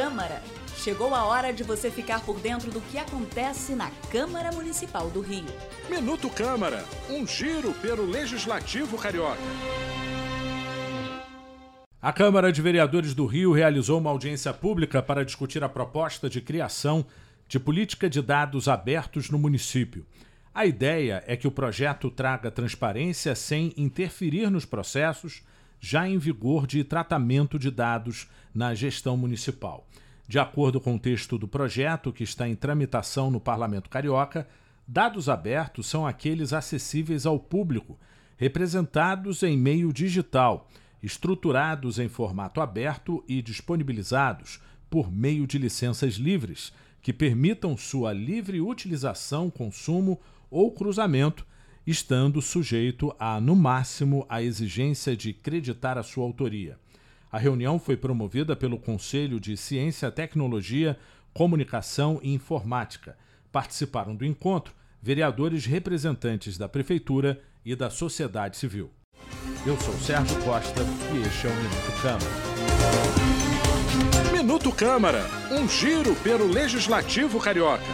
Câmara. Chegou a hora de você ficar por dentro do que acontece na Câmara Municipal do Rio. Minuto Câmara, um giro pelo Legislativo Carioca. A Câmara de Vereadores do Rio realizou uma audiência pública para discutir a proposta de criação de política de dados abertos no município. A ideia é que o projeto traga transparência sem interferir nos processos já em vigor de tratamento de dados na gestão municipal. De acordo com o texto do projeto, que está em tramitação no Parlamento Carioca, dados abertos são aqueles acessíveis ao público, representados em meio digital, estruturados em formato aberto e disponibilizados por meio de licenças livres, que permitam sua livre utilização, consumo ou cruzamento, estando sujeito a, no máximo, a exigência de creditar a sua autoria. A reunião foi promovida pelo Conselho de Ciência, Tecnologia, Comunicação e Informática. Participaram do encontro vereadores representantes da Prefeitura e da sociedade civil. Eu sou Sérgio Costa e este é o Minuto Câmara. Minuto Câmara, um giro pelo Legislativo Carioca.